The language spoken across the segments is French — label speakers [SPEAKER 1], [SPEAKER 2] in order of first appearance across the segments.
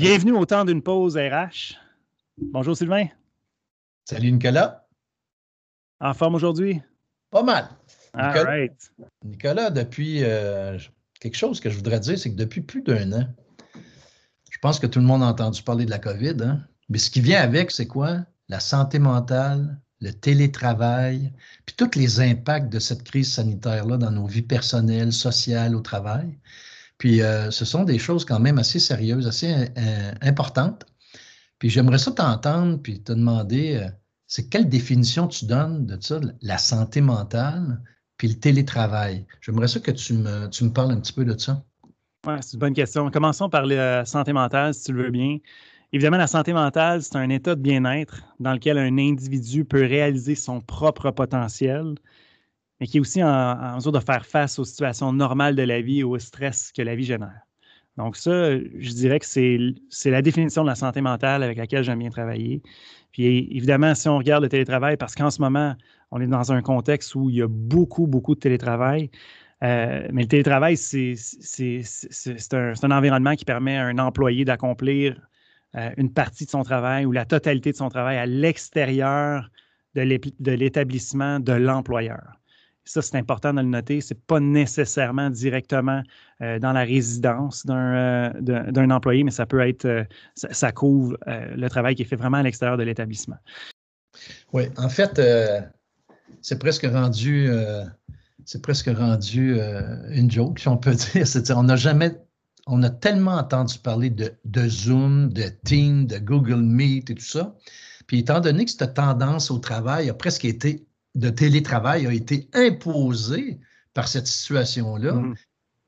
[SPEAKER 1] Bienvenue au temps d'une pause RH. Bonjour Sylvain.
[SPEAKER 2] Salut Nicolas.
[SPEAKER 1] En forme aujourd'hui?
[SPEAKER 2] Pas mal.
[SPEAKER 1] Nicolas,
[SPEAKER 2] Nicolas depuis euh, quelque chose que je voudrais dire, c'est que depuis plus d'un an, je pense que tout le monde a entendu parler de la COVID, hein? mais ce qui vient avec, c'est quoi? La santé mentale, le télétravail, puis tous les impacts de cette crise sanitaire-là dans nos vies personnelles, sociales, au travail. Puis euh, ce sont des choses quand même assez sérieuses, assez euh, importantes. Puis j'aimerais ça t'entendre, puis te demander, euh, c'est quelle définition tu donnes de ça, la santé mentale, puis le télétravail? J'aimerais ça que tu me, tu me parles un petit peu de ça.
[SPEAKER 1] Oui, c'est une bonne question. Commençons par la santé mentale, si tu le veux bien. Évidemment, la santé mentale, c'est un état de bien-être dans lequel un individu peut réaliser son propre potentiel, mais qui est aussi en, mesure de faire face aux situations normales de la vie et au stress que la vie génère. Donc ça, je dirais que c'est la définition de la santé mentale avec laquelle j'aime bien travailler. Puis évidemment, si on regarde le télétravail, parce qu'en ce moment, on est dans un contexte où il y a beaucoup, beaucoup de télétravail, euh, mais le télétravail, c'est un, environnement qui permet à un employé d'accomplir euh, une partie de son travail ou la totalité de son travail à l'extérieur de l'établissement de l'employeur. Ça, c'est important de le noter. Ce n'est pas nécessairement directement euh, dans la résidence d'un euh, employé, mais ça peut être, euh, ça, couvre le travail qui est fait vraiment à l'extérieur de l'établissement.
[SPEAKER 2] Oui, en fait, c'est presque rendu, c'est presque rendu une joke, si on peut dire. C'est-à-dire, on n'a jamais, on a tellement entendu parler de, de Zoom, de Teams, de Google Meet et tout ça. Puis étant donné que cette tendance au travail a presque été de télétravail a été imposé par cette situation-là, mm-hmm.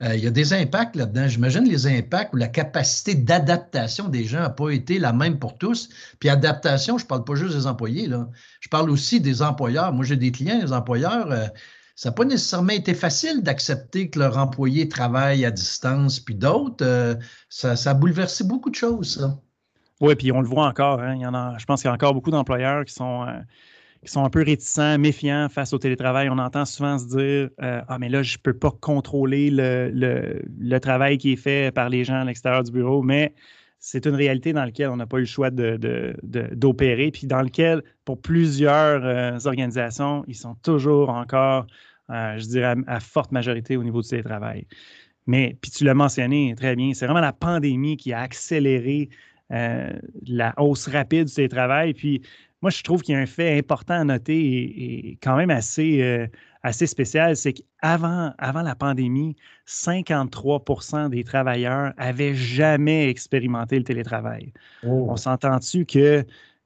[SPEAKER 2] euh, il y a des impacts là-dedans. J'imagine les impacts ou la capacité d'adaptation des gens n'a pas été la même pour tous. Puis adaptation, je ne parle pas juste des employés, là. je parle aussi des employeurs. Moi, j'ai des clients, les employeurs, euh, ça n'a pas nécessairement été facile d'accepter que leur employé travaille à distance, puis d'autres, euh, ça, a bouleversé beaucoup de choses, ça.
[SPEAKER 1] Oui, puis on le voit encore. Hein. il y en a, je pense qu'il y a encore beaucoup d'employeurs qui sont qui sont un peu réticents, méfiants face au télétravail. On entend souvent se dire euh, Ah, mais là, je ne peux pas contrôler le, le, travail qui est fait par les gens à l'extérieur du bureau, mais c'est une réalité dans laquelle on n'a pas eu le choix d'opérer, de, puis dans lequel, pour plusieurs euh, organisations, ils sont toujours encore, euh, je dirais, à, forte majorité au niveau du télétravail. Mais, puis tu l'as mentionné très bien, c'est vraiment la pandémie qui a accéléré la hausse rapide du télétravail. Puis moi, je trouve qu'il y a un fait important à noter et, quand même assez, euh, assez spécial, c'est qu'avant avant la pandémie, 53% des travailleurs avaient jamais expérimenté le télétravail. On oh. s'entend-tu que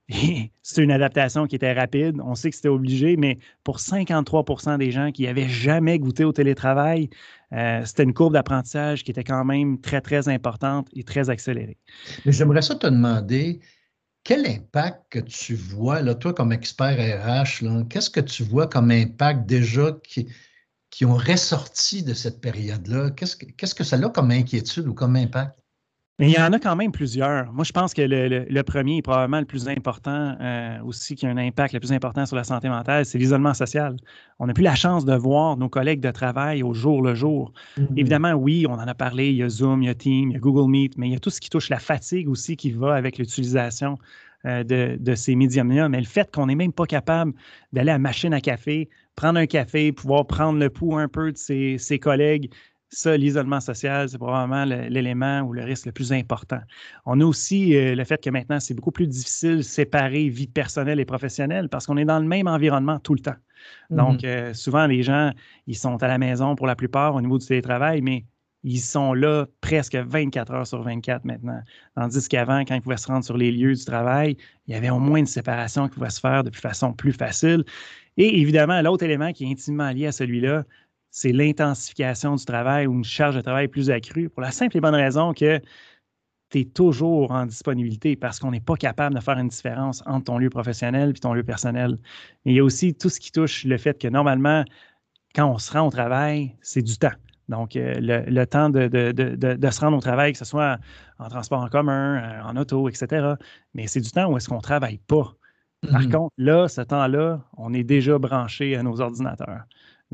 [SPEAKER 1] c'est une adaptation qui était rapide. On sait que c'était obligé, mais pour 53% des gens qui n'avaient jamais goûté au télétravail, euh, c'était une courbe d'apprentissage qui était quand même très, très importante et très accélérée.
[SPEAKER 2] J'aimerais ça te demander, quel impact que tu vois, là, toi, comme expert RH, qu'est-ce que tu vois comme impact déjà qui, ont ressorti de cette période-là? Qu'est-ce que, qu'est-ce que ça a comme inquiétude ou comme impact?
[SPEAKER 1] Il y en a quand même plusieurs. Moi, je pense que le, premier est probablement le plus important euh, aussi, qui a un impact le plus important sur la santé mentale, c'est l'isolement social. On n'a plus la chance de voir nos collègues de travail au jour le jour. Mm-hmm. Évidemment, oui, on en a parlé, il y a Zoom, il y a Teams, il y a Google Meet, mais il y a tout ce qui touche la fatigue aussi qui va avec l'utilisation euh, de, ces médiums-là. Mais le fait qu'on n'est même pas capable d'aller à la machine à café, prendre un café, pouvoir prendre le pouls un peu de ses, ses collègues, Ça, l'isolement social, c'est probablement l'élément ou le risque le plus important. On a aussi euh, le fait que maintenant, c'est beaucoup plus difficile de séparer vie personnelle et professionnelle parce qu'on est dans le même environnement tout le temps. Donc, mm-hmm. euh, souvent, les gens, ils sont à la maison pour la plupart au niveau du télétravail, mais ils sont là presque 24 heures sur 24 maintenant. Tandis qu'avant, quand ils pouvaient se rendre sur les lieux du travail, il y avait au moins une séparation qui pouvait se faire de façon plus facile. Et évidemment, l'autre élément qui est intimement lié à celui-là, c'est l'intensification du travail ou une charge de travail plus accrue pour la simple et bonne raison que tu es toujours en disponibilité parce qu'on n'est pas capable de faire une différence entre ton lieu professionnel et ton lieu personnel. il y a aussi tout ce qui touche le fait que normalement, quand on se rend au travail, c'est du temps. Donc, euh, le, temps de, se rendre au travail, que ce soit en transport en commun, euh, en auto, etc. Mais c'est du temps où est-ce qu'on ne travaille pas. Par mm-hmm. contre, là, ce temps-là, on est déjà branché à nos ordinateurs.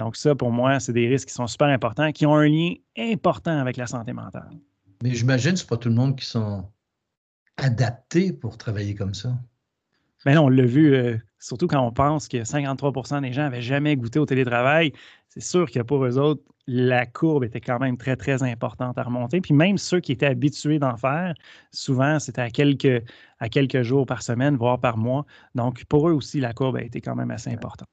[SPEAKER 1] Donc, ça, pour moi, c'est des risques qui sont super importants, qui ont un lien important avec la santé mentale.
[SPEAKER 2] Mais j'imagine que ce n'est pas tout le monde qui sont adaptés pour travailler comme ça.
[SPEAKER 1] Mais ben non, on l'a vu, euh, surtout quand on pense que 53% des gens n'avaient jamais goûté au télétravail. C'est sûr que pour eux autres, la courbe était quand même très, très importante à remonter. Puis même ceux qui étaient habitués d'en faire, souvent, c'était à quelques, à quelques jours par semaine, voire par mois. Donc, pour eux aussi, la courbe a été quand même assez importante.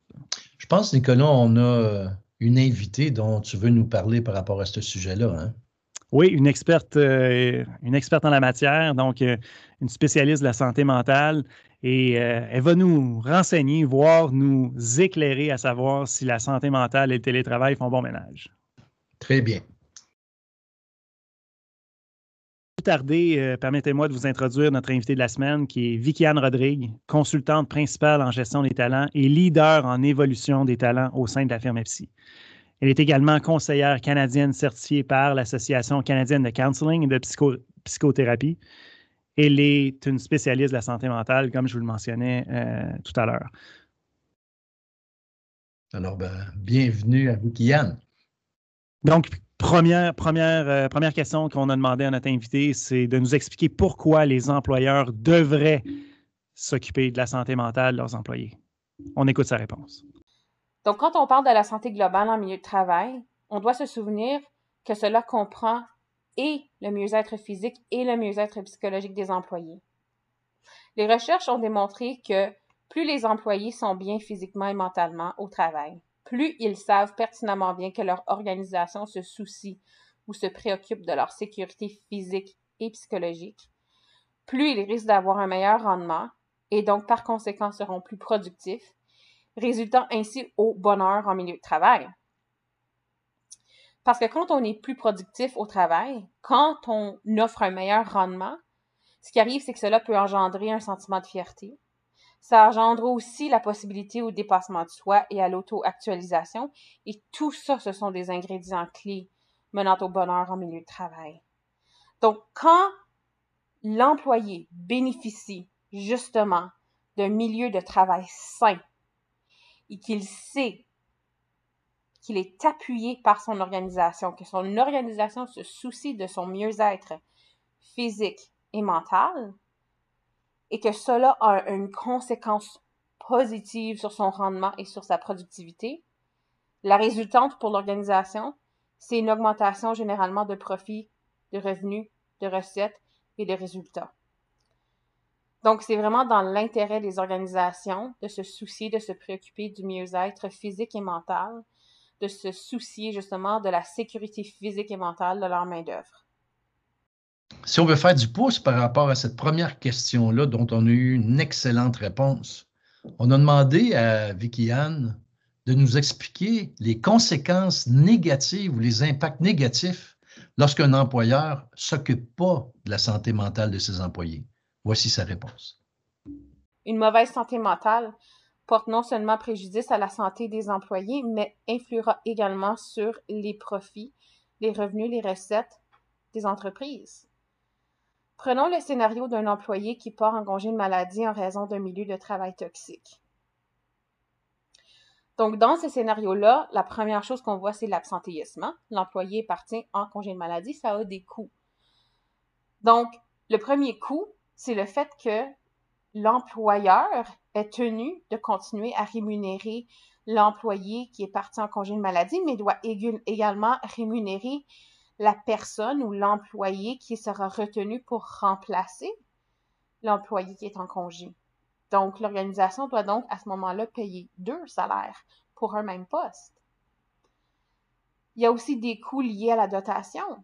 [SPEAKER 2] Je pense, Nicolas, on a euh, une invitée dont tu veux nous parler par rapport à ce sujet-là. Hein?
[SPEAKER 1] Oui, une experte, euh, une experte en la matière, donc euh, une spécialiste de la santé mentale. Et elle va nous renseigner, voire nous éclairer à savoir si la santé mentale et le télétravail font bon ménage.
[SPEAKER 2] Très bien.
[SPEAKER 1] Plus tarder, euh, permettez-moi de vous introduire notre invité de la semaine qui est Vicky-Anne Rodrigue, consultante principale en gestion des talents et leader en évolution des talents au sein de la firme EPSI. Elle est également conseillère canadienne certifiée par l'Association canadienne de counseling et de psychothérapie. Elle est une spécialiste de la santé mentale, comme je vous le mentionnais euh, tout à l'heure.
[SPEAKER 2] Alors, ben, bienvenue à Vicky-Anne.
[SPEAKER 1] Donc, première, première, euh, première question qu'on a demandé à notre invité, c'est de nous expliquer pourquoi les employeurs devraient s'occuper de la santé mentale de leurs employés. On écoute sa réponse.
[SPEAKER 3] Donc, quand on parle de la santé globale en milieu de travail, on doit se souvenir que cela comprend et le mieux-être physique et le mieux-être psychologique des employés. Les recherches ont démontré que plus les employés sont bien physiquement et mentalement au travail, plus ils savent pertinemment bien que leur organisation se soucie ou se préoccupe de leur sécurité physique et psychologique, plus ils risquent d'avoir un meilleur rendement et donc par conséquent seront plus productifs, résultant ainsi au bonheur en milieu de travail. Parce que quand on est plus productif au travail, quand on offre un meilleur rendement, ce qui arrive, c'est que cela peut engendrer un sentiment de fierté, ça engendre aussi la possibilité au dépassement de soi et à l'auto-actualisation. Et tout ça, ce sont des ingrédients clés menant au bonheur en milieu de travail. Donc, quand l'employé bénéficie justement d'un milieu de travail sain et qu'il sait qu'il est appuyé par son organisation, que son organisation se soucie de son mieux-être physique et mental, et que cela a une conséquence positive sur son rendement et sur sa productivité. La résultante pour l'organisation, c'est une augmentation généralement de profits, de revenus, de recettes et de résultats. Donc, c'est vraiment dans l'intérêt des organisations de se soucier, de se préoccuper du mieux-être physique et mental, de se soucier justement de la sécurité physique et mentale de leur main-d'œuvre
[SPEAKER 2] si on veut faire du pouce par rapport à cette première question-là, dont on a eu une excellente réponse, on a demandé à Vicky Anne de nous expliquer les conséquences négatives ou les impacts négatifs lorsqu'un employeur ne s'occupe pas de la santé mentale de ses employés. Voici sa réponse.
[SPEAKER 3] Une mauvaise santé mentale porte non seulement préjudice à la santé des employés, mais influera également sur les profits, les revenus, les recettes des entreprises. Prenons le scénario d'un employé qui part en congé de maladie en raison d'un milieu de travail toxique. Donc, dans ce scénario-là, la première chose qu'on voit, c'est l'absentéisme. L'employé est parti en congé de maladie, ça a des coûts. Donc, le premier coût, c'est le fait que l'employeur est tenu de continuer à rémunérer l'employé qui est parti en congé de maladie, mais doit également rémunérer la personne ou l'employé qui sera retenu pour remplacer l'employé qui est en congé. Donc, l'organisation doit donc à ce moment-là payer deux salaires pour un même poste. Il y a aussi des coûts liés à la dotation.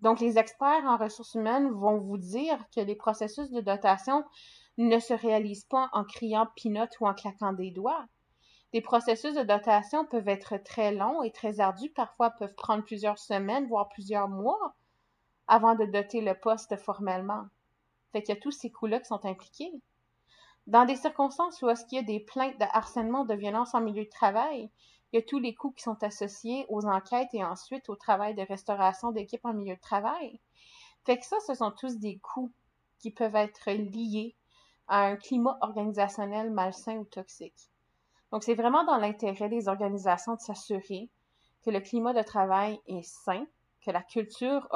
[SPEAKER 3] Donc, les experts en ressources humaines vont vous dire que les processus de dotation ne se réalisent pas en criant pinote ou en claquant des doigts. Les processus de dotation peuvent être très longs et très ardus, parfois peuvent prendre plusieurs semaines, voire plusieurs mois avant de doter le poste formellement. Fait qu'il y a tous ces coûts-là qui sont impliqués. Dans des circonstances où est-ce qu'il y a des plaintes de harcèlement, de violence en milieu de travail, il y a tous les coûts qui sont associés aux enquêtes et ensuite au travail de restauration d'équipe en milieu de travail. Fait que ça, ce sont tous des coûts qui peuvent être liés un climat organisationnel malsain ou toxique. Donc, c'est vraiment dans l'intérêt des organisations de s'assurer que le climat de travail est sain, que la culture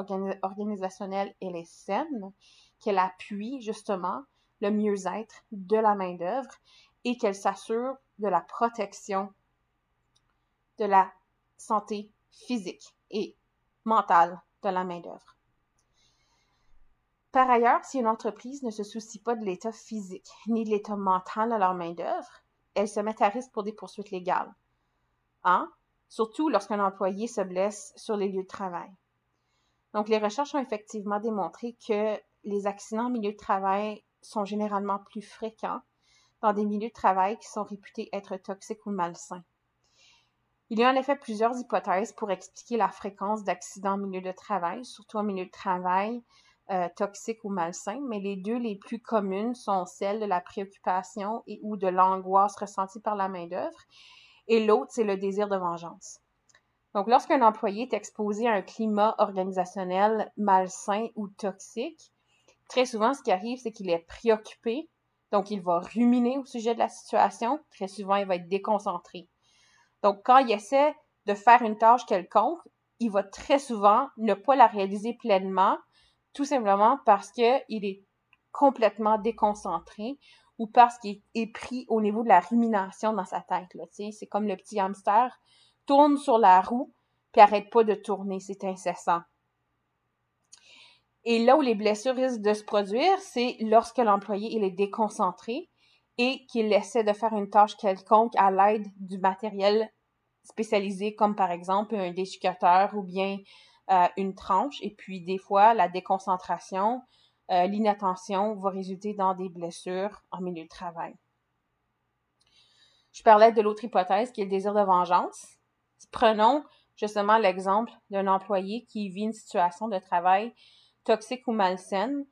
[SPEAKER 3] organisationnelle est saine, qu'elle appuie justement le mieux-être de la main-d'œuvre et qu'elle s'assure de la protection de la santé physique et mentale de la main-d'œuvre. Par ailleurs, si une entreprise ne se soucie pas de l'état physique ni de l'état mental de leur main-d'œuvre, elle se met à risque pour des poursuites légales. Hein? Surtout lorsqu'un employé se blesse sur les lieux de travail. Donc, les recherches ont effectivement démontré que les accidents en milieu de travail sont généralement plus fréquents dans des milieux de travail qui sont réputés être toxiques ou malsains. Il y a en effet plusieurs hypothèses pour expliquer la fréquence d'accidents en milieu de travail, surtout en milieu de travail euh, toxique ou malsain, mais les deux les plus communes sont celles de la préoccupation et ou de l'angoisse ressentie par la main-d'œuvre, et l'autre, c'est le désir de vengeance. Donc, lorsqu'un employé est exposé à un climat organisationnel malsain ou toxique, très souvent, ce qui arrive, c'est qu'il est préoccupé, donc il va ruminer au sujet de la situation. Très souvent, il va être déconcentré. Donc, quand il essaie de faire une tâche quelconque, il va très souvent ne pas la réaliser pleinement tout simplement parce qu'il est complètement déconcentré ou parce qu'il est pris au niveau de la rumination dans sa tête. C'est comme le petit hamster tourne sur la roue puis arrête pas de tourner, c'est incessant. Et là où les blessures risquent de se produire, c'est lorsque l'employé est déconcentré et qu'il essaie de faire une tâche quelconque à l'aide du matériel spécialisé comme par exemple un déchiqueteur ou bien une tranche. Et puis, des fois, la déconcentration, euh, l'inattention va résulter dans des blessures en milieu de travail. Je parlais de l'autre hypothèse qui est le désir de vengeance. Prenons justement l'exemple d'un employé qui vit une situation de travail toxique ou malsaine,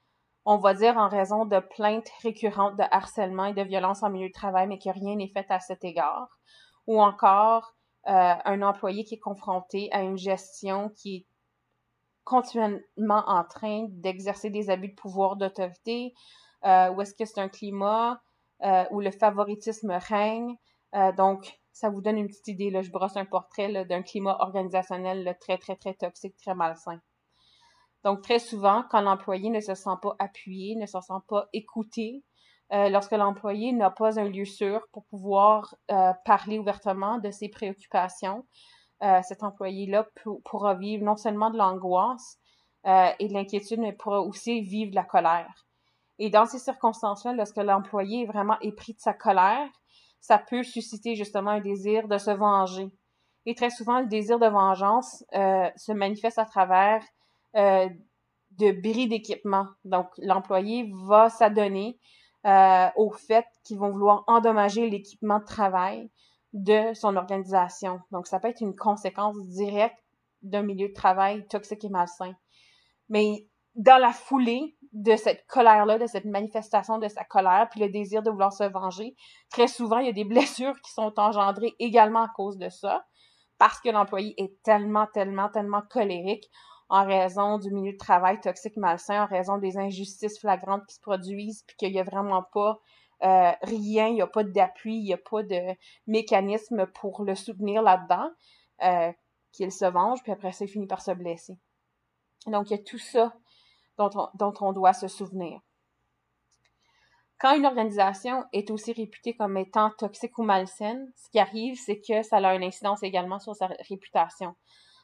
[SPEAKER 3] on va dire en raison de plaintes récurrentes de harcèlement et de violence en milieu de travail, mais que rien n'est fait à cet égard. Ou encore euh, un employé qui est confronté à une gestion qui est continuellement en train d'exercer des abus de pouvoir d'autorité, euh, ou est-ce que c'est un climat euh, où le favoritisme règne. Euh, donc, ça vous donne une petite idée. Là, je brosse un portrait d'un climat organisationnel très, très, très toxique, très malsain. Donc, très souvent, quand l'employé ne se sent pas appuyé, ne se sent pas écouté, lorsque l'employé n'a pas un lieu sûr pour pouvoir parler ouvertement de ses préoccupations, cet employé-là pourra vivre non seulement de l'angoisse euh, et de l'inquiétude, mais pourra aussi vivre de la colère. Et dans ces circonstances-là, lorsque l'employé est vraiment épris de sa colère, ça peut susciter justement un désir de se venger. Et très souvent, le désir de vengeance euh, se manifeste à travers de bris d'équipement. Donc, l'employé va s'adonner au fait qu'ils vont vouloir endommager l'équipement de travail de son organisation. Donc, ça peut être une conséquence directe d'un milieu de travail toxique et malsain. Mais dans la foulée de cette colère-là, de cette manifestation de sa colère, puis le désir de vouloir se venger, très souvent, il y a des blessures qui sont engendrées également à cause de ça, parce que l'employé est tellement, tellement, tellement colérique en raison du milieu de travail toxique malsain, en raison des injustices flagrantes qui se produisent, puis qu'il n'y a vraiment pas euh, rien, il n'y a pas d'appui, il n'y a pas de mécanisme pour le soutenir là-dedans, euh, qu'il se venge, puis après ça, il finit par se blesser. Donc, il y a tout ça dont on, doit se souvenir. quand une organisation est aussi réputée comme étant toxique ou malsaine, ce qui arrive, c'est que ça a une incidence également sur sa réputation.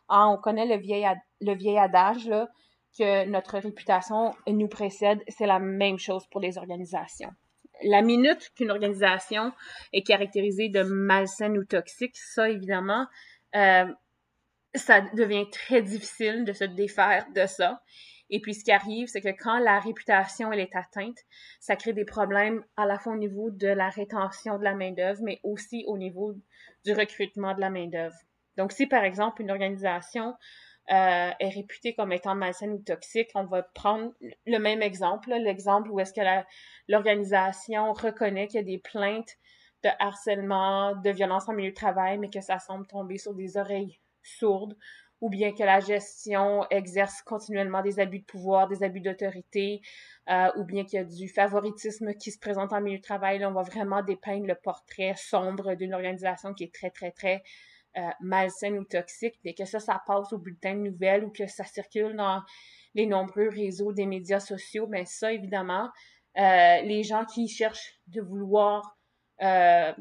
[SPEAKER 3] Ah, on connaît le vieil, le vieil adage là, que notre réputation nous précède. C'est la même chose pour les organisations. La minute qu'une organisation est caractérisée de malsaine ou toxique, ça évidemment, euh, ça devient très difficile de se défaire de ça. Et puis, ce qui arrive, c'est que quand la réputation elle est atteinte, ça crée des problèmes à la fois au niveau de la rétention de la main-d'œuvre, mais aussi au niveau du recrutement de la main-d'œuvre. Donc, si par exemple une organisation euh, est réputée comme étant malsaine ou toxique, on va prendre le même exemple, l'exemple où est-ce que l'organisation reconnaît qu'il y a des plaintes de harcèlement, de violence en milieu de travail, mais que ça semble tomber sur des oreilles sourdes ou bien que la gestion exerce continuellement des abus de pouvoir, des abus d'autorité, euh, ou bien qu'il y a du favoritisme qui se présente en milieu de travail. Là, on va vraiment dépeindre le portrait sombre d'une organisation qui est très, très, très euh, malsaine ou toxique, et que ça, ça passe au bulletin de nouvelles ou que ça circule dans les nombreux réseaux des médias sociaux, mais ça, évidemment, euh, les gens qui cherchent de vouloir, euh,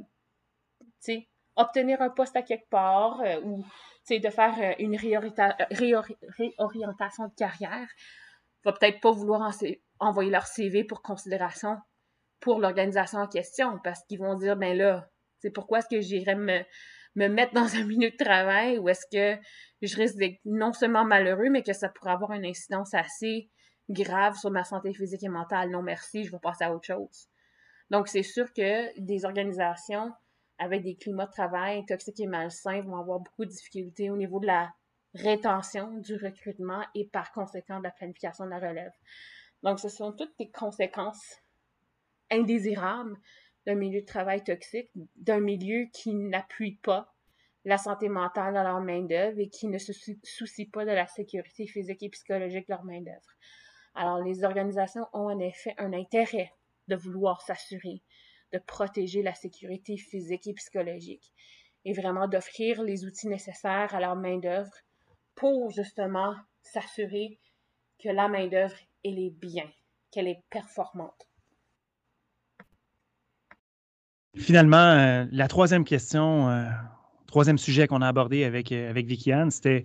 [SPEAKER 3] obtenir un poste à quelque part ou de faire euh, une réorientation de carrière, va peut-être pas vouloir envoyer leur CV pour considération pour l'organisation en question parce qu'ils vont dire ben là, c'est pourquoi est-ce que j'irais me, me mettre dans un milieu de travail ou est-ce que je risque d'être non seulement malheureux, mais que ça pourrait avoir une incidence assez grave sur ma santé physique et mentale. Non, merci, je vais passer à autre chose. Donc, c'est sûr que des organisations avec des climats de travail toxiques et malsains vont avoir beaucoup de difficultés au niveau de la rétention, du recrutement et par conséquent de la planification de la relève. Donc, ce sont toutes des conséquences indésirables d'un milieu de travail toxique, d'un milieu qui n'appuie pas la santé mentale de leur main-d'œuvre et qui ne se soucie pas de la sécurité physique et psychologique de leur main-d'œuvre. Alors, les organisations ont en effet un intérêt de vouloir s'assurer de protéger la sécurité physique et psychologique et vraiment d'offrir les outils nécessaires à leur main-d'œuvre pour justement s'assurer que la main-d'œuvre, elle est bien, qu'elle est performante.
[SPEAKER 1] Finalement, euh, la troisième question, euh, troisième sujet qu'on a abordé avec, euh, avec Vicky Anne, c'était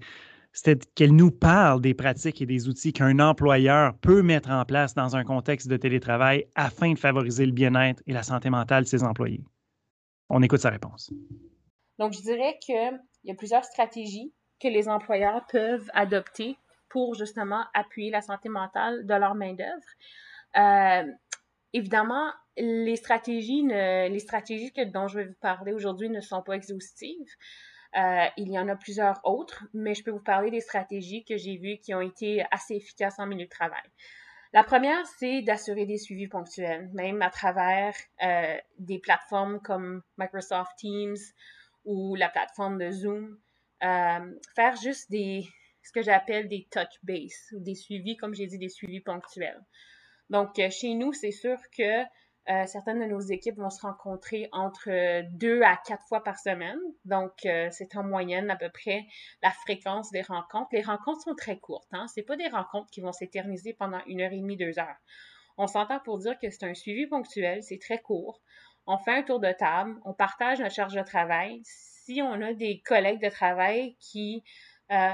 [SPEAKER 1] qu'elle nous parle des pratiques et des outils qu'un employeur peut mettre en place dans un contexte de télétravail afin de favoriser le bien-être et la santé mentale de ses employés. On écoute sa réponse.
[SPEAKER 3] Donc, je dirais qu'il y a plusieurs stratégies que les employeurs peuvent adopter pour justement appuyer la santé mentale de leur main-d'œuvre. Euh, évidemment, les stratégies, les stratégies dont je vais vous parler aujourd'hui ne sont pas exhaustives. Euh, il y en a plusieurs autres, mais je peux vous parler des stratégies que j'ai vues qui ont été assez efficaces en milieu de travail. La première, c'est d'assurer des suivis ponctuels, même à travers euh, des plateformes comme Microsoft Teams ou la plateforme de Zoom. Euh, faire juste des, ce que j'appelle des touch base ou des suivis, comme j'ai dit, des suivis ponctuels. Donc, chez nous, c'est sûr que euh, certaines de nos équipes vont se rencontrer entre deux à quatre fois par semaine. Donc, euh, c'est en moyenne à peu près la fréquence des rencontres. Les rencontres sont très courtes. Hein? Ce pas des rencontres qui vont s'éterniser pendant une heure et demie, deux heures. On s'entend pour dire que c'est un suivi ponctuel, c'est très court. On fait un tour de table, on partage notre charge de travail. Si on a des collègues de travail qui euh,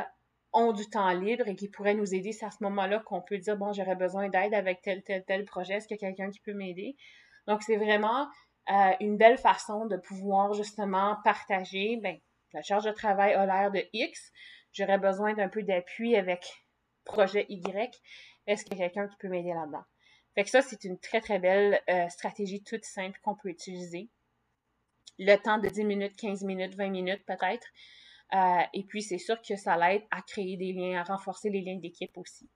[SPEAKER 3] ont du temps libre et qui pourraient nous aider, c'est à ce moment-là qu'on peut dire, bon, j'aurais besoin d'aide avec tel, tel, tel projet, est-ce qu'il y a quelqu'un qui peut m'aider? Donc, c'est vraiment euh, une belle façon de pouvoir justement partager, ben, la charge de travail a l'air de X, j'aurais besoin d'un peu d'appui avec projet Y, est-ce qu'il y a quelqu'un qui peut m'aider là-dedans? Fait que ça, c'est une très, très belle euh, stratégie toute simple qu'on peut utiliser. Le temps de 10 minutes, 15 minutes, 20 minutes peut-être. Euh, et puis, c'est sûr que ça l'aide à créer des liens, à renforcer les liens d'équipe aussi.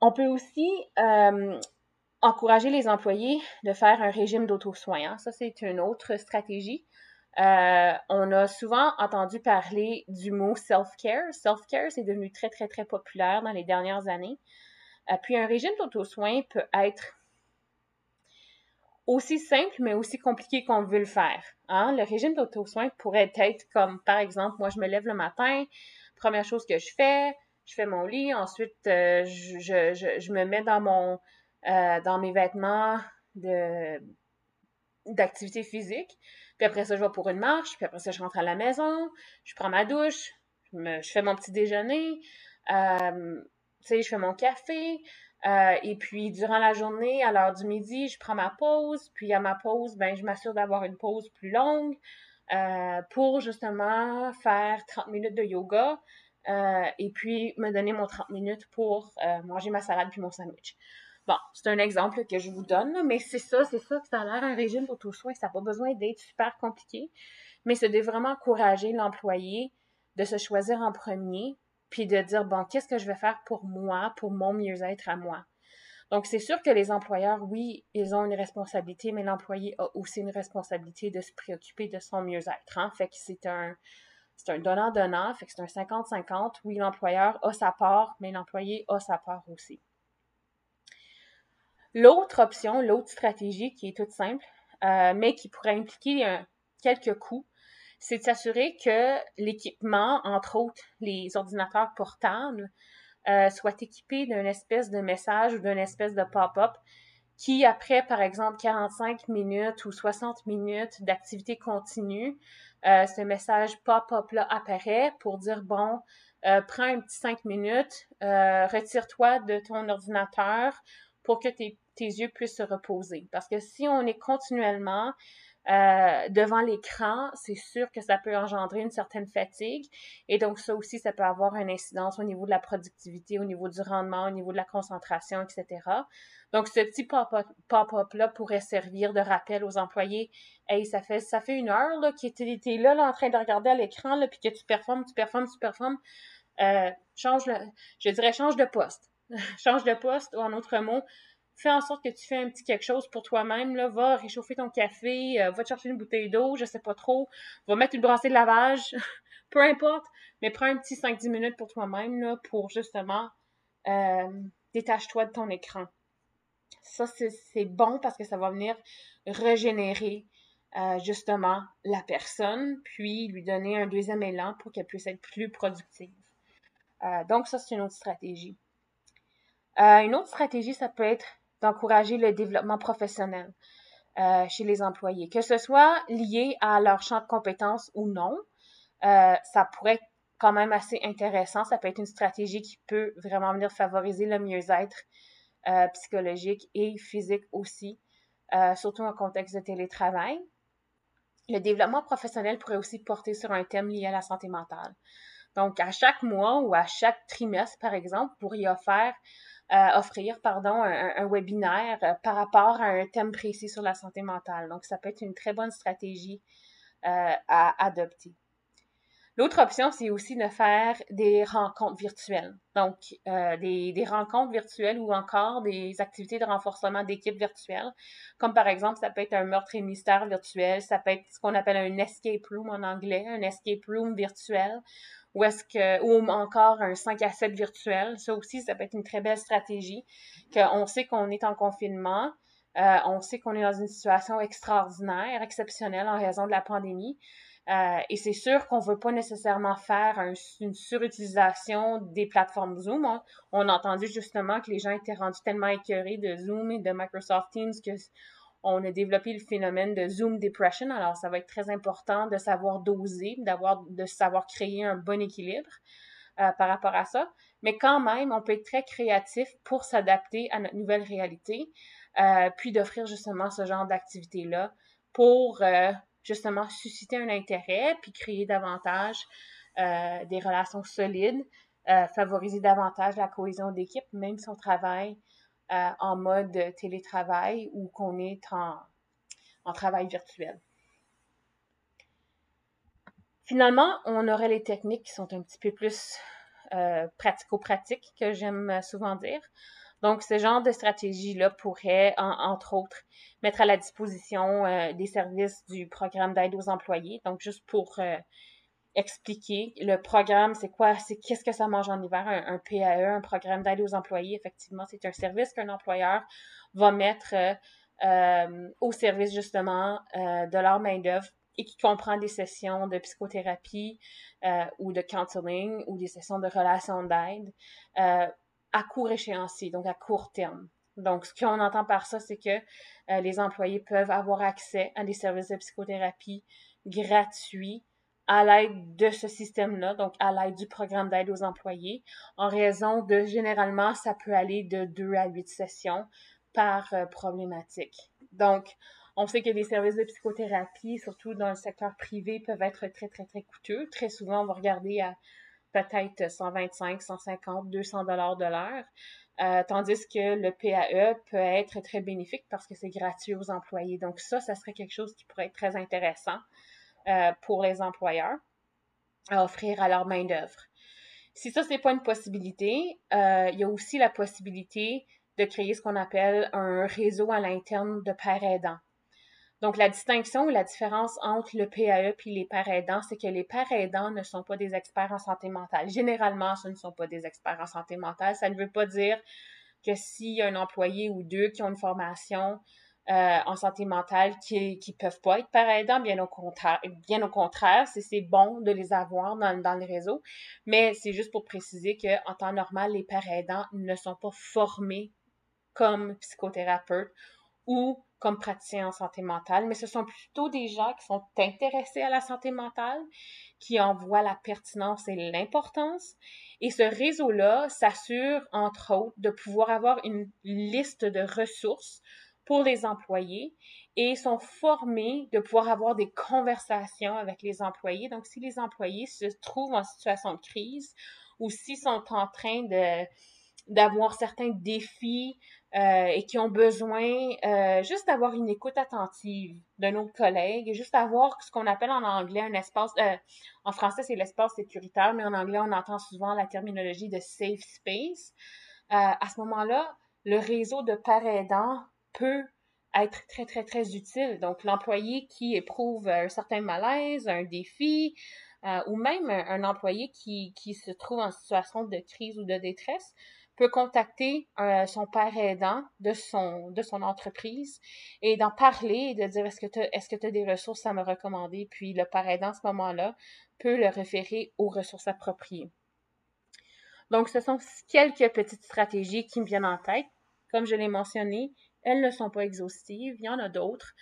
[SPEAKER 3] On peut aussi euh, encourager les employés de faire un régime d'auto-soin. Ça, c'est une autre stratégie. Euh, on a souvent entendu parler du mot self-care. Self-care, c'est devenu très, très, très populaire dans les dernières années. puis un régime d'auto-soin peut être aussi simple, mais aussi compliqué qu'on veut le faire. Hein? Le régime d'auto-soin pourrait être comme, par exemple, moi, je me lève le matin, première chose que je fais, je fais mon lit, ensuite, euh, je, je, je, me mets dans mon, dans mes vêtements de d'activité physique. Puis après ça, je vais pour une marche. Puis après ça, je rentre à la maison. Je prends ma douche. Je, fais mon petit déjeuner. tu sais, je fais mon café. Et puis, durant la journée, à l'heure du midi, je prends ma pause. Puis, à ma pause, ben, je m'assure d'avoir une pause plus longue pour justement faire 30 minutes de yoga. et puis, me donner mon 30 minutes pour manger ma salade puis mon sandwich. Bon, c'est un exemple que je vous donne, mais c'est ça, c'est ça ça a l'air un régime d'auto-soin. Ça n'a pas besoin d'être super compliqué, mais c'est de vraiment encourager l'employé de se choisir en premier, puis de dire, bon, qu'est-ce que je vais faire pour moi, pour mon mieux-être à moi? Donc, c'est sûr que les employeurs, oui, ils ont une responsabilité, mais l'employé a aussi une responsabilité de se préoccuper de son mieux-être. Hein? Fait que c'est un, c'est un donnant-donnant, fait que c'est un 50-50. Oui, l'employeur a sa part, mais l'employé a sa part aussi. L'autre option, l'autre stratégie qui est toute simple, euh, mais qui pourrait impliquer euh, quelques coûts, c'est de s'assurer que l'équipement, entre autres les ordinateurs portables, euh, soit équipé d'un espèce de message ou d'une espèce de pop-up qui, après, par exemple, 45 minutes ou 60 minutes d'activité continue, ce message pop-up-là apparaît pour dire, bon, prends un petit 5 minutes, retire-toi de ton ordinateur pour que tes yeux puissent se reposer. Parce que si on est continuellement euh, devant l'écran, c'est sûr que ça peut engendrer une certaine fatigue. Et donc, ça aussi, ça peut avoir une incidence au niveau de la productivité, au niveau du rendement, au niveau de la concentration, etc. Donc, ce petit pop-up-là pourrait servir de rappel aux employés. Hey, ça fait, ça fait une heure là, que tu es, là, en train de regarder à l'écran, puis que tu performes, tu performes, tu performes. Euh, change le, je dirais change de poste. change de poste, ou en autre mot, fais en sorte que tu fais un petit quelque chose pour toi-même, là, va réchauffer ton café, euh, va te chercher une bouteille d'eau, je sais pas trop, va mettre une brassée de lavage, peu importe, mais prends un petit 5-10 minutes pour toi-même, pour justement euh, détache-toi de ton écran. Ça, c'est bon parce que ça va venir régénérer euh, justement la personne, puis lui donner un deuxième élan pour qu'elle puisse être plus productive. donc, ça, c'est une autre stratégie. une autre stratégie, ça peut être d'encourager le développement professionnel euh, chez les employés. Que ce soit lié à leur champ de compétences ou non, euh, ça pourrait être quand même assez intéressant. Ça peut être une stratégie qui peut vraiment venir favoriser le mieux-être euh, psychologique et physique aussi, surtout en contexte de télétravail. Le développement professionnel pourrait aussi porter sur un thème lié à la santé mentale. Donc, à chaque mois ou à chaque trimestre, par exemple, pour y offrir offrir pardon, un, webinaire euh, par rapport à un thème précis sur la santé mentale. Donc, ça peut être une très bonne stratégie euh, à adopter. L'autre option, c'est aussi de faire des rencontres virtuelles. Donc, euh, des, rencontres virtuelles ou encore des activités de renforcement d'équipe virtuelle. Comme par exemple, ça peut être un meurtre et mystère virtuel, ça peut être ce qu'on appelle un escape room en anglais, un escape room virtuel, ou encore un 5 à 7 virtuel. Ça aussi, ça peut être une très belle stratégie. Qu'on sait qu'on est en confinement, euh, on sait qu'on est dans une situation extraordinaire, exceptionnelle en raison de la pandémie. Euh, et c'est sûr qu'on ne veut pas nécessairement faire une surutilisation des plateformes Zoom. On a entendu justement que les gens étaient rendus tellement écœurés de Zoom et de Microsoft Teams que on a développé le phénomène de Zoom Depression. Alors, ça va être très important de savoir doser, d'avoir, de savoir créer un bon équilibre euh, par rapport à ça. Mais quand même, on peut être très créatif pour s'adapter à notre nouvelle réalité, euh, puis d'offrir justement ce genre d'activité-là pour justement susciter un intérêt, puis créer davantage des relations solides, favoriser davantage la cohésion d'équipe, même si on travaille euh, en mode télétravail ou qu'on est en, travail virtuel. Finalement, on aurait les techniques qui sont un petit peu plus euh, pratico-pratiques, que j'aime souvent dire. Donc, ce genre de stratégie-là pourrait, entre autres, mettre à la disposition euh, des services du programme d'aide aux employés. Donc, juste pour expliquer le programme, c'est quoi, c'est qu'est-ce que ça mange en hiver, un, PAE, un programme d'aide aux employés. Effectivement, c'est un service qu'un employeur va mettre euh, euh, au service justement euh, de leur main-d'œuvre et qui comprend des sessions de psychothérapie ou de counseling ou des sessions de relations d'aide à court échéancier, donc à court terme. Donc, ce qu'on entend par ça, c'est que euh, les employés peuvent avoir accès à des services de psychothérapie gratuits à l'aide de ce système-là, donc à l'aide du programme d'aide aux employés, en raison de, généralement, ça peut aller de deux à huit sessions par euh, problématique. Donc, on sait que les services de psychothérapie, surtout dans le secteur privé, peuvent être très, très, très coûteux. Très souvent, on va regarder à peut-être 125, 150, 200 dollars de l'heure. Euh, tandis que le PAE peut être très bénéfique parce que c'est gratuit aux employés. Donc ça, ça serait quelque chose qui pourrait être très intéressant euh, pour les employeurs à offrir à leur main-d'œuvre. Si ça, n'est pas une possibilité, euh, il y a aussi la possibilité de créer ce qu'on appelle un réseau à l'interne de pères aidants. Donc, la distinction ou la différence entre le PAE et les pères c'est que les pères aidants ne sont pas des experts en santé mentale. Généralement, ce ne sont pas des experts en santé mentale. Ça ne veut pas dire que s'il y a un employé ou deux qui ont une formation euh, en santé mentale qui ne peuvent pas être pères aidants, bien au contraire, c'est bon de les avoir dans, dans le réseau. Mais c'est juste pour préciser qu'en temps normal, les pères aidants ne sont pas formés comme psychothérapeutes ou comme praticiens en santé mentale, mais ce sont plutôt des gens qui sont intéressés à la santé mentale, qui en voient la pertinence et l'importance. Et ce réseau-là s'assure, entre autres, de pouvoir avoir une liste de ressources pour les employés et sont formés de pouvoir avoir des conversations avec les employés. Donc, si les employés se trouvent en situation de crise ou s'ils sont en train de d'avoir certains défis euh, et qui ont besoin euh, juste d'avoir une écoute attentive de nos collègues, juste avoir ce qu'on appelle en anglais un espace, euh, en français c'est l'espace sécuritaire, mais en anglais on entend souvent la terminologie de safe space. à ce moment-là, le réseau de pères aidants peut être très, très, très utile. Donc, l'employé qui éprouve un certain malaise, un défi, ou même un, employé qui, qui, se trouve en situation de crise ou de détresse peut contacter euh, son père aidant de son, de son entreprise et d'en parler et de dire est-ce que tu est-ce que as des ressources à me recommander? Puis le père aidant, à ce moment-là, peut le référer aux ressources appropriées. Donc, ce sont quelques petites stratégies qui me viennent en tête. Comme je l'ai mentionné, elles ne sont pas exhaustives, il y en a d'autres,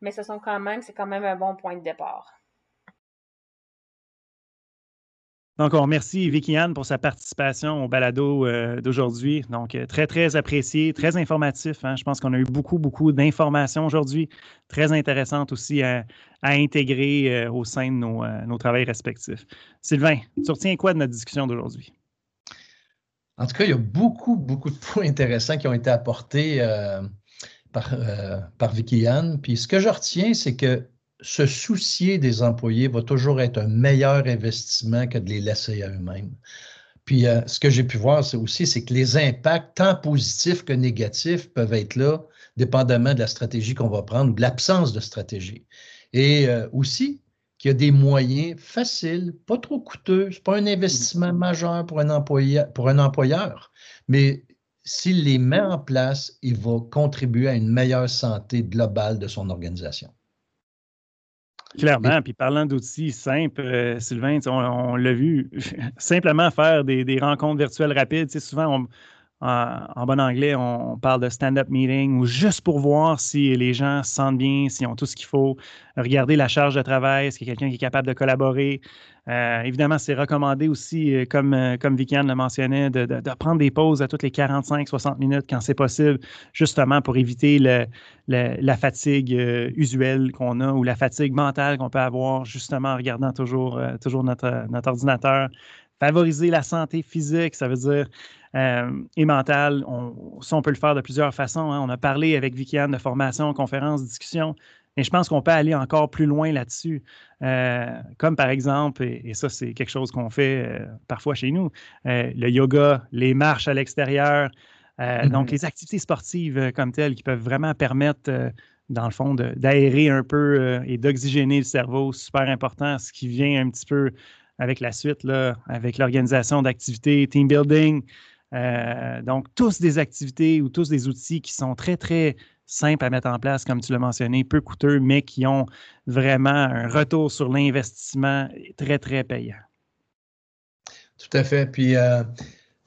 [SPEAKER 3] mais ce sont quand même, c'est quand même un bon point de départ.
[SPEAKER 1] Donc, on remercie Vicky Anne pour sa participation au balado euh, d'aujourd'hui. Donc, euh, très, très apprécié, très informatif. Hein. Je pense qu'on a eu beaucoup, beaucoup d'informations aujourd'hui, très intéressantes aussi à, intégrer euh, au sein de nos, nos travails respectifs. Sylvain, tu retiens quoi de notre discussion d'aujourd'hui?
[SPEAKER 2] En tout cas, il y a beaucoup, beaucoup de points intéressants qui ont été apportés par, par Vicky Anne. Puis ce que je retiens, c'est que se soucier des employés va toujours être un meilleur investissement que de les laisser à eux-mêmes. Puis euh, ce que j'ai pu voir aussi, c'est que les impacts, tant positifs que négatifs, peuvent être là, dépendamment de la stratégie qu'on va prendre ou de l'absence de stratégie. Et euh, aussi qu'il y a des moyens faciles, pas trop coûteux, ce n'est pas un investissement majeur pour un employeur, mais s'il les met en place, il va contribuer à une meilleure santé globale de son organisation.
[SPEAKER 1] Clairement. Puis parlant d'outils simples, euh, Sylvain, on, l'a vu, simplement faire des, des rencontres virtuelles rapides. Souvent, on, en, bon anglais, on, parle de stand-up meeting ou juste pour voir si les gens se sentent bien, s'ils ont tout ce qu'il faut. Regarder la charge de travail, est-ce qu'il y a quelqu'un qui est capable de collaborer? Euh, évidemment, c'est recommandé aussi, euh, comme, euh, comme le mentionnait, de, prendre des pauses à toutes les 45-60 minutes quand c'est possible, justement pour éviter la fatigue usuelle qu'on a ou la fatigue mentale qu'on peut avoir justement en regardant toujours, toujours notre, ordinateur. Favoriser la santé physique, ça veut dire euh, et mentale. Ça, on peut le faire de plusieurs façons. Hein. On a parlé avec Vikiane de formation, conférence, discussion. Mais je pense qu'on peut aller encore plus loin là-dessus. Euh, comme par exemple, et, ça, c'est quelque chose qu'on fait euh, parfois chez nous, le yoga, les marches à l'extérieur, mm-hmm. donc les activités sportives comme telles qui peuvent vraiment permettre, dans le fond, d'aérer un peu et d'oxygéner le cerveau, super important, ce qui vient un petit peu avec la suite, là, avec l'organisation d'activités, team building, euh, donc, tous des activités ou tous des outils qui sont très, très simples à mettre en place, comme tu l'as mentionné, peu coûteux, mais qui ont vraiment un retour sur l'investissement très, très payant.
[SPEAKER 2] Tout à fait. Puis, euh,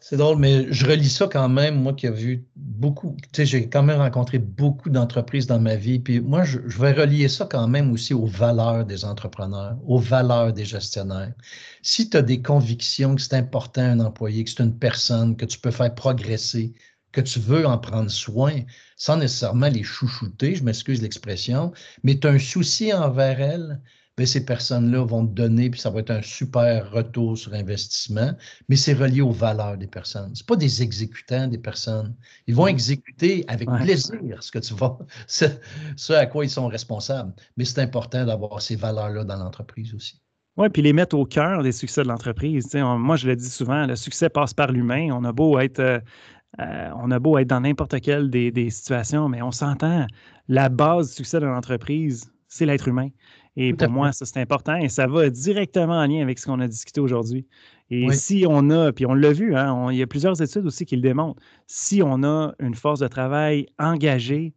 [SPEAKER 2] c'est drôle, mais je relis ça quand même, moi qui ai vu beaucoup, tu sais, j'ai quand même rencontré beaucoup d'entreprises dans ma vie. Puis moi, je, vais relier ça quand même aussi aux valeurs des entrepreneurs, aux valeurs des gestionnaires. Si tu as des convictions que c'est important un employé, que c'est une personne, que tu peux faire progresser, que tu veux en prendre soin, sans nécessairement les chouchouter, je m'excuse l'expression, mais tu as un souci envers elle, ces personnes-là vont te donner, puis ça va être un super retour sur investissement, mais c'est relié aux valeurs des personnes. Ce pas des exécutants des personnes. Ils vont exécuter avec plaisir ce que tu vas, ce, à quoi ils sont responsables. Mais c'est important d'avoir ces valeurs-là dans l'entreprise aussi.
[SPEAKER 1] Oui, puis les mettre au cœur des succès de l'entreprise. Moi, je le dis souvent, le succès passe par l'humain. On a beau être. Euh, euh, on a beau être dans n'importe quelle des, des, situations, mais on s'entend, la base du succès de l'entreprise, c'est l'être humain. Et pour moi, ça, c'est important et ça va directement en lien avec ce qu'on a discuté aujourd'hui. Et si on a, puis on l'a vu, hein, il y a plusieurs études aussi qui le démontrent, si on a une force de travail engagée,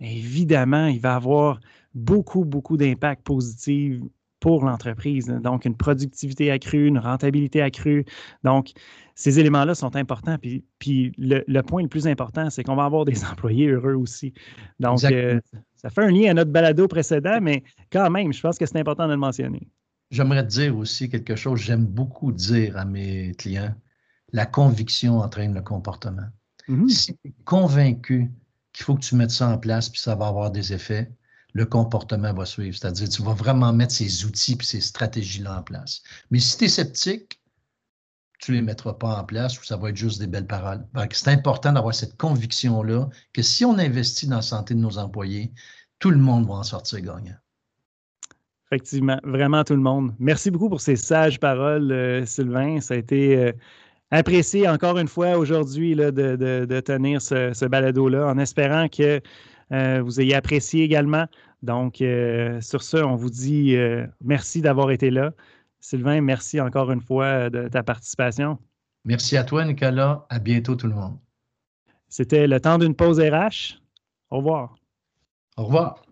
[SPEAKER 1] évidemment, il va avoir beaucoup, beaucoup d'impact positif pour l'entreprise. Donc, une productivité accrue, une rentabilité accrue. Donc, ces éléments-là sont importants. Puis, puis le, point le plus important, c'est qu'on va avoir des employés heureux aussi. Donc, euh, ça fait un lien à notre balado précédent, mais quand même, je pense que c'est important de le mentionner.
[SPEAKER 2] J'aimerais dire aussi quelque chose, j'aime beaucoup dire à mes clients, la conviction entraîne le comportement. Mm-hmm. Si tu es convaincu qu'il faut que tu mettes ça en place, puis ça va avoir des effets, le comportement va suivre. C'est-à-dire, tu vas vraiment mettre ces outils et ces stratégies-là en place. Mais si tu es sceptique, tu ne les mettras pas en place ou ça va être juste des belles paroles. C'est important d'avoir cette conviction-là que si on investit dans la santé de nos employés, tout le monde va en sortir gagnant.
[SPEAKER 1] Effectivement, vraiment tout le monde. Merci beaucoup pour ces sages paroles, euh, Sylvain. Ça a été euh, apprécié encore une fois aujourd'hui de, tenir ce balado-là en espérant que euh, vous ayez apprécié également. Donc, sur ce, on vous dit merci d'avoir été là. Sylvain, merci encore une fois de ta participation.
[SPEAKER 2] Merci à toi, Nicolas. À bientôt, tout le monde.
[SPEAKER 1] C'était le temps d'une pause RH. Au revoir.
[SPEAKER 2] Au revoir.